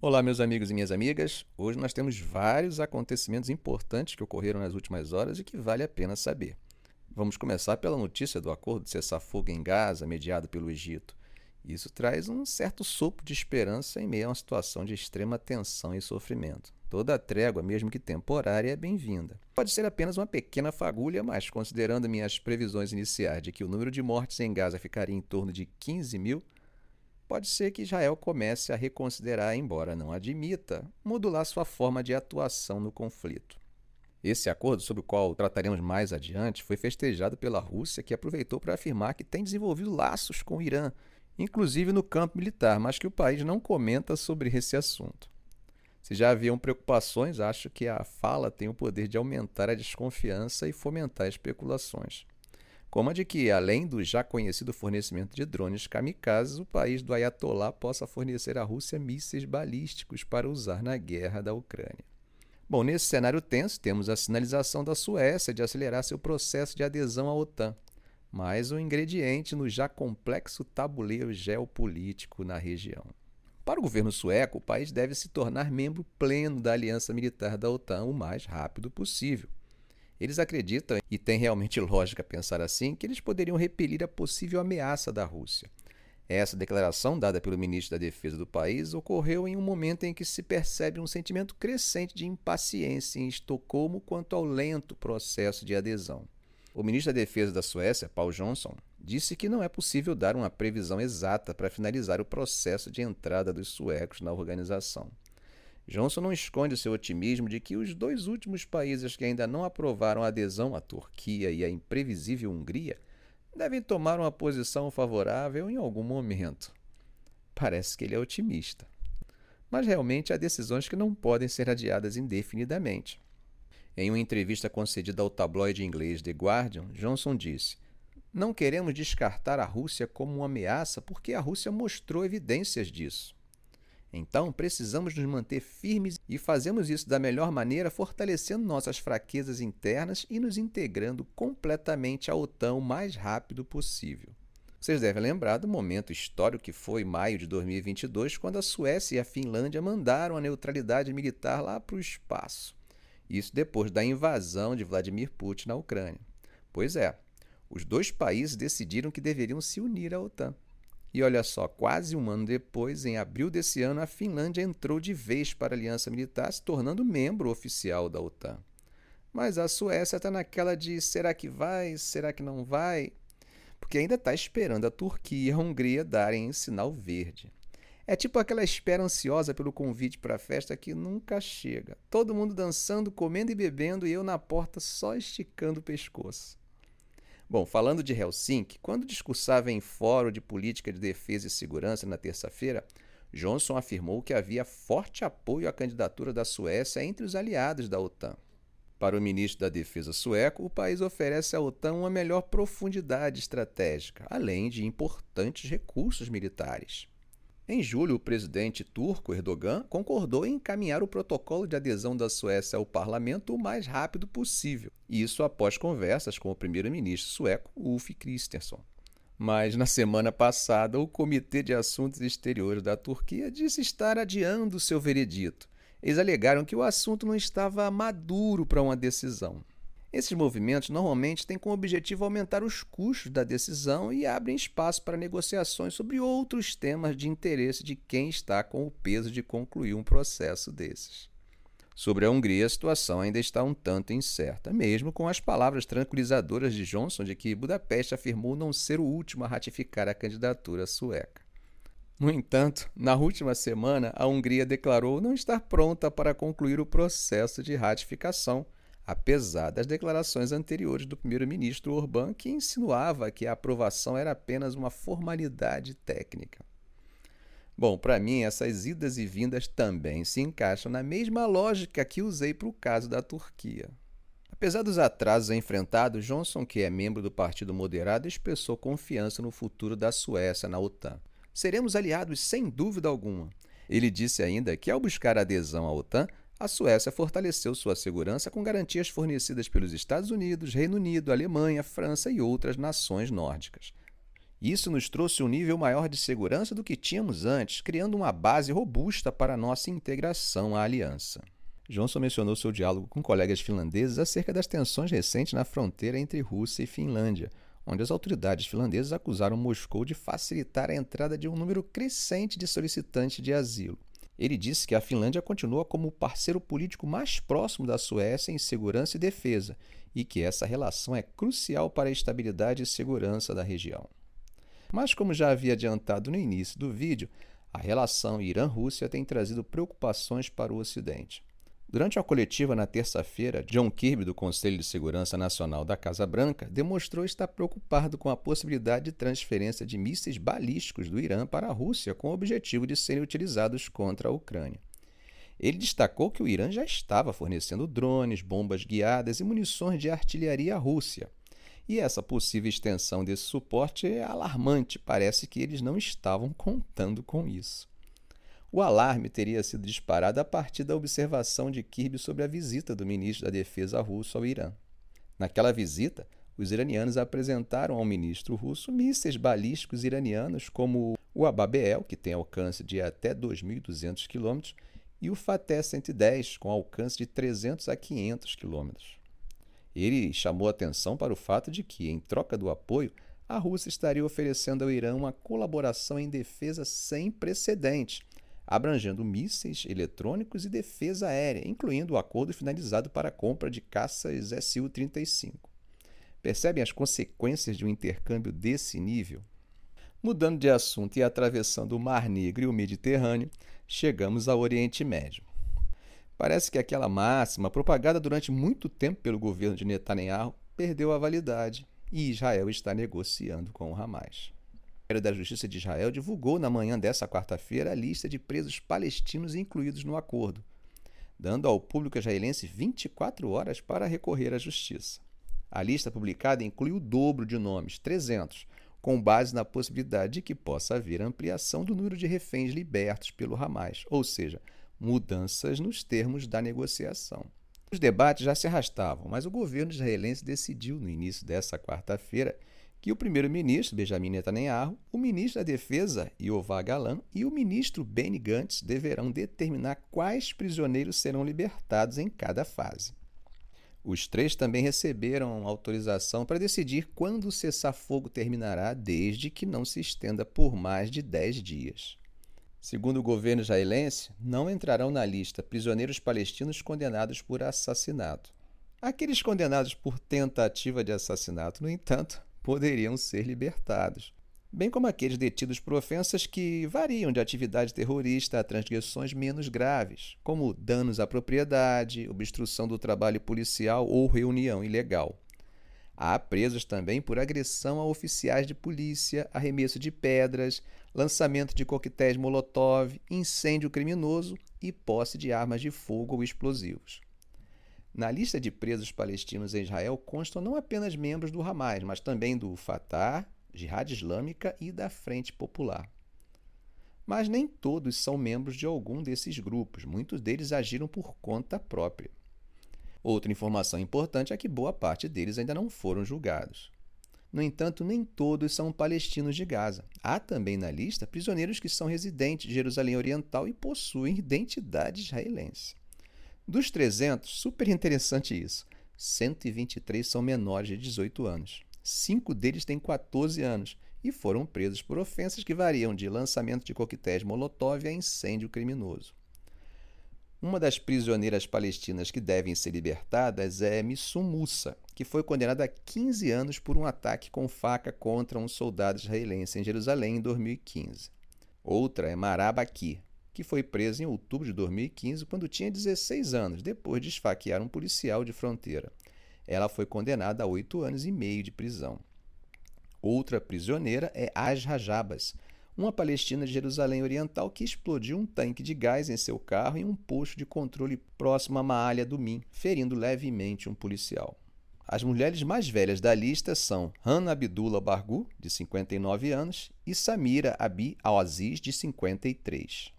Olá, meus amigos e minhas amigas. Hoje nós temos vários acontecimentos importantes que ocorreram nas últimas horas e que vale a pena saber. Vamos começar pela notícia do acordo de cessar-fogo em Gaza, mediado pelo Egito. Isso traz um certo sopro de esperança em meio a uma situação de extrema tensão e sofrimento. Toda trégua, mesmo que temporária, é bem-vinda. Pode ser apenas uma pequena fagulha, mas considerando minhas previsões iniciais de que o número de mortes em Gaza ficaria em torno de 15 mil, pode ser que Israel comece a reconsiderar, embora não admita, modular sua forma de atuação no conflito. Esse acordo, sobre o qual trataremos mais adiante, foi festejado pela Rússia, que aproveitou para afirmar que tem desenvolvido laços com o Irã, inclusive no campo militar, mas que o país não comenta sobre esse assunto. Se já haviam preocupações, acho que a fala tem o poder de aumentar a desconfiança e fomentar especulações como a de que, além do já conhecido fornecimento de drones kamikazes, o país do Ayatollah possa fornecer à Rússia mísseis balísticos para usar na guerra da Ucrânia. Bom, nesse cenário tenso, temos a sinalização da Suécia de acelerar seu processo de adesão à OTAN, mais um ingrediente no já complexo tabuleiro geopolítico na região. Para o governo sueco, o país deve se tornar membro pleno da aliança militar da OTAN o mais rápido possível eles acreditam, e tem realmente lógica pensar assim, que eles poderiam repelir a possível ameaça da Rússia. Essa declaração, dada pelo ministro da Defesa do país, ocorreu em um momento em que se percebe um sentimento crescente de impaciência em Estocolmo quanto ao lento processo de adesão. O ministro da Defesa da Suécia, Paul Johnson, disse que não é possível dar uma previsão exata para finalizar o processo de entrada dos suecos na organização. Johnson não esconde seu otimismo de que os dois últimos países que ainda não aprovaram a adesão, a Turquia e a imprevisível Hungria, devem tomar uma posição favorável em algum momento. Parece que ele é otimista. Mas realmente há decisões que não podem ser adiadas indefinidamente. Em uma entrevista concedida ao tabloide inglês The Guardian, Johnson disse: Não queremos descartar a Rússia como uma ameaça porque a Rússia mostrou evidências disso. Então, precisamos nos manter firmes e fazemos isso da melhor maneira, fortalecendo nossas fraquezas internas e nos integrando completamente à OTAN o mais rápido possível. Vocês devem lembrar do momento histórico que foi maio de 2022, quando a Suécia e a Finlândia mandaram a neutralidade militar lá para o espaço. Isso depois da invasão de Vladimir Putin na Ucrânia. Pois é, os dois países decidiram que deveriam se unir à OTAN. E olha só, quase um ano depois, em abril desse ano, a Finlândia entrou de vez para a aliança militar, se tornando membro oficial da OTAN. Mas a Suécia está naquela de será que vai, será que não vai? Porque ainda está esperando a Turquia e a Hungria darem sinal verde. É tipo aquela espera ansiosa pelo convite para a festa que nunca chega. Todo mundo dançando, comendo e bebendo e eu na porta só esticando o pescoço. Bom, falando de Helsinki, quando discursava em Fórum de Política de Defesa e Segurança na terça-feira, Johnson afirmou que havia forte apoio à candidatura da Suécia entre os aliados da OTAN. Para o ministro da Defesa sueco, o país oferece à OTAN uma melhor profundidade estratégica, além de importantes recursos militares. Em julho, o presidente turco Erdogan concordou em encaminhar o protocolo de adesão da Suécia ao parlamento o mais rápido possível, isso após conversas com o primeiro-ministro sueco Ulf Kristersson. Mas na semana passada, o Comitê de Assuntos Exteriores da Turquia disse estar adiando seu veredito. Eles alegaram que o assunto não estava maduro para uma decisão. Esses movimentos normalmente têm como objetivo aumentar os custos da decisão e abrem espaço para negociações sobre outros temas de interesse de quem está com o peso de concluir um processo desses. Sobre a Hungria, a situação ainda está um tanto incerta, mesmo com as palavras tranquilizadoras de Johnson de que Budapeste afirmou não ser o último a ratificar a candidatura sueca. No entanto, na última semana, a Hungria declarou não estar pronta para concluir o processo de ratificação apesar das declarações anteriores do primeiro-ministro Orbán, que insinuava que a aprovação era apenas uma formalidade técnica. Bom, para mim, essas idas e vindas também se encaixam na mesma lógica que usei para o caso da Turquia. Apesar dos atrasos enfrentados, Johnson, que é membro do Partido Moderado, expressou confiança no futuro da Suécia na OTAN. Seremos aliados sem dúvida alguma. Ele disse ainda que, ao buscar adesão à OTAN, a Suécia fortaleceu sua segurança com garantias fornecidas pelos Estados Unidos, Reino Unido, Alemanha, França e outras nações nórdicas. Isso nos trouxe um nível maior de segurança do que tínhamos antes, criando uma base robusta para nossa integração à aliança. Johnson mencionou seu diálogo com colegas finlandeses acerca das tensões recentes na fronteira entre Rússia e Finlândia, onde as autoridades finlandesas acusaram Moscou de facilitar a entrada de um número crescente de solicitantes de asilo. Ele disse que a Finlândia continua como o parceiro político mais próximo da Suécia em segurança e defesa e que essa relação é crucial para a estabilidade e segurança da região. Mas, como já havia adiantado no início do vídeo, a relação Irã-Rússia tem trazido preocupações para o Ocidente. Durante a coletiva na terça-feira, John Kirby, do Conselho de Segurança Nacional da Casa Branca, demonstrou estar preocupado com a possibilidade de transferência de mísseis balísticos do Irã para a Rússia com o objetivo de serem utilizados contra a Ucrânia. Ele destacou que o Irã já estava fornecendo drones, bombas guiadas e munições de artilharia à Rússia. E essa possível extensão desse suporte é alarmante, parece que eles não estavam contando com isso. O alarme teria sido disparado a partir da observação de Kirby sobre a visita do ministro da Defesa russo ao Irã. Naquela visita, os iranianos apresentaram ao ministro russo mísseis balísticos iranianos como o Ababeel, que tem alcance de até 2.200 km, e o Fateh-110, com alcance de 300 a 500 km. Ele chamou atenção para o fato de que, em troca do apoio, a Rússia estaria oferecendo ao Irã uma colaboração em defesa sem precedentes, abrangendo mísseis eletrônicos e defesa aérea, incluindo o acordo finalizado para a compra de caças Su-35. Percebem as consequências de um intercâmbio desse nível? Mudando de assunto e atravessando o Mar Negro e o Mediterrâneo, chegamos ao Oriente Médio. Parece que aquela máxima, propagada durante muito tempo pelo governo de Netanyahu, perdeu a validade e Israel está negociando com o Hamas. Ministério da Justiça de Israel divulgou na manhã dessa quarta-feira a lista de presos palestinos incluídos no acordo, dando ao público israelense 24 horas para recorrer à justiça. A lista publicada inclui o dobro de nomes, 300, com base na possibilidade de que possa haver ampliação do número de reféns libertos pelo Hamas, ou seja, mudanças nos termos da negociação. Os debates já se arrastavam, mas o governo israelense decidiu, no início dessa quarta-feira, que o primeiro-ministro Benjamin Netanyahu, o ministro da Defesa Yoav Galan e o ministro Benny Gantz deverão determinar quais prisioneiros serão libertados em cada fase. Os três também receberam autorização para decidir quando o cessar-fogo terminará, desde que não se estenda por mais de dez dias. Segundo o governo israelense, não entrarão na lista prisioneiros palestinos condenados por assassinato. Aqueles condenados por tentativa de assassinato, no entanto, poderiam ser libertados, bem como aqueles detidos por ofensas que variam de atividade terrorista a transgressões menos graves, como danos à propriedade, obstrução do trabalho policial ou reunião ilegal. Há presos também por agressão a oficiais de polícia, arremesso de pedras, lançamento de coquetéis Molotov, incêndio criminoso e posse de armas de fogo ou explosivos. Na lista de presos palestinos em Israel constam não apenas membros do Hamas, mas também do Fatah, Jihad Islâmica e da Frente Popular. Mas nem todos são membros de algum desses grupos, muitos deles agiram por conta própria. Outra informação importante é que boa parte deles ainda não foram julgados. No entanto, nem todos são palestinos de Gaza. Há também na lista prisioneiros que são residentes de Jerusalém Oriental e possuem identidade israelense. Dos 300, super interessante isso, 123 são menores de 18 anos. Cinco deles têm 14 anos e foram presos por ofensas que variam de lançamento de coquetéis Molotov a incêndio criminoso. Uma das prisioneiras palestinas que devem ser libertadas é Missum Musa, que foi condenada a 15 anos por um ataque com faca contra um soldado israelense em Jerusalém em 2015. Outra é Marabaki, que foi presa em outubro de 2015 quando tinha 16 anos, depois de esfaquear um policial de fronteira. Ela foi condenada a oito anos e meio de prisão. Outra prisioneira é Asra Jabas, uma palestina de Jerusalém Oriental que explodiu um tanque de gás em seu carro em um posto de controle próximo a Maalha do Min, ferindo levemente um policial. As mulheres mais velhas da lista são Hannah Abdullah Bargu, de 59 anos, e Samira Abi Al-Aziz, de 53.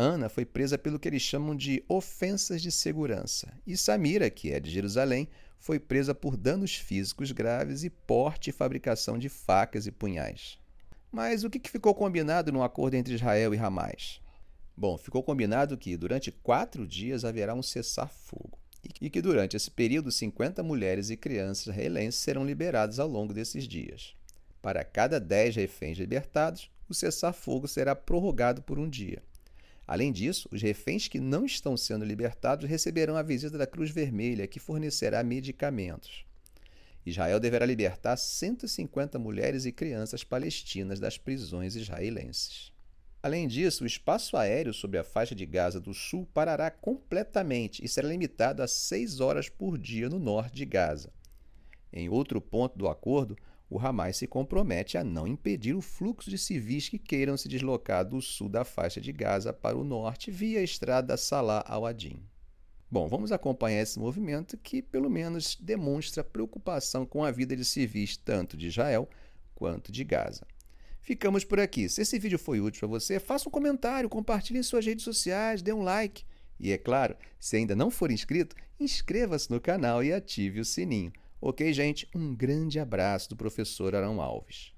Ana foi presa pelo que eles chamam de ofensas de segurança, e Samira, que é de Jerusalém, foi presa por danos físicos graves e porte e fabricação de facas e punhais. Mas o que ficou combinado no acordo entre Israel e Hamas? Bom, ficou combinado que durante quatro dias haverá um cessar-fogo e que durante esse período 50 mulheres e crianças israelenses serão liberadas ao longo desses dias. Para cada 10 reféns libertados, o cessar-fogo será prorrogado por um dia. Além disso, os reféns que não estão sendo libertados receberão a visita da Cruz Vermelha, que fornecerá medicamentos. Israel deverá libertar 150 mulheres e crianças palestinas das prisões israelenses. Além disso, o espaço aéreo sobre a faixa de Gaza do Sul parará completamente e será limitado a 6 horas por dia no norte de Gaza. Em outro ponto do acordo, o Hamas se compromete a não impedir o fluxo de civis que queiram se deslocar do sul da faixa de Gaza para o norte via a estrada Salah al-Adin. Bom, vamos acompanhar esse movimento que, pelo menos, demonstra preocupação com a vida de civis tanto de Israel quanto de Gaza. Ficamos por aqui. Se esse vídeo foi útil para você, faça um comentário, compartilhe em suas redes sociais, dê um like. E é claro, se ainda não for inscrito, inscreva-se no canal e ative o sininho. Ok, gente? Um grande abraço do professor Arão Alves.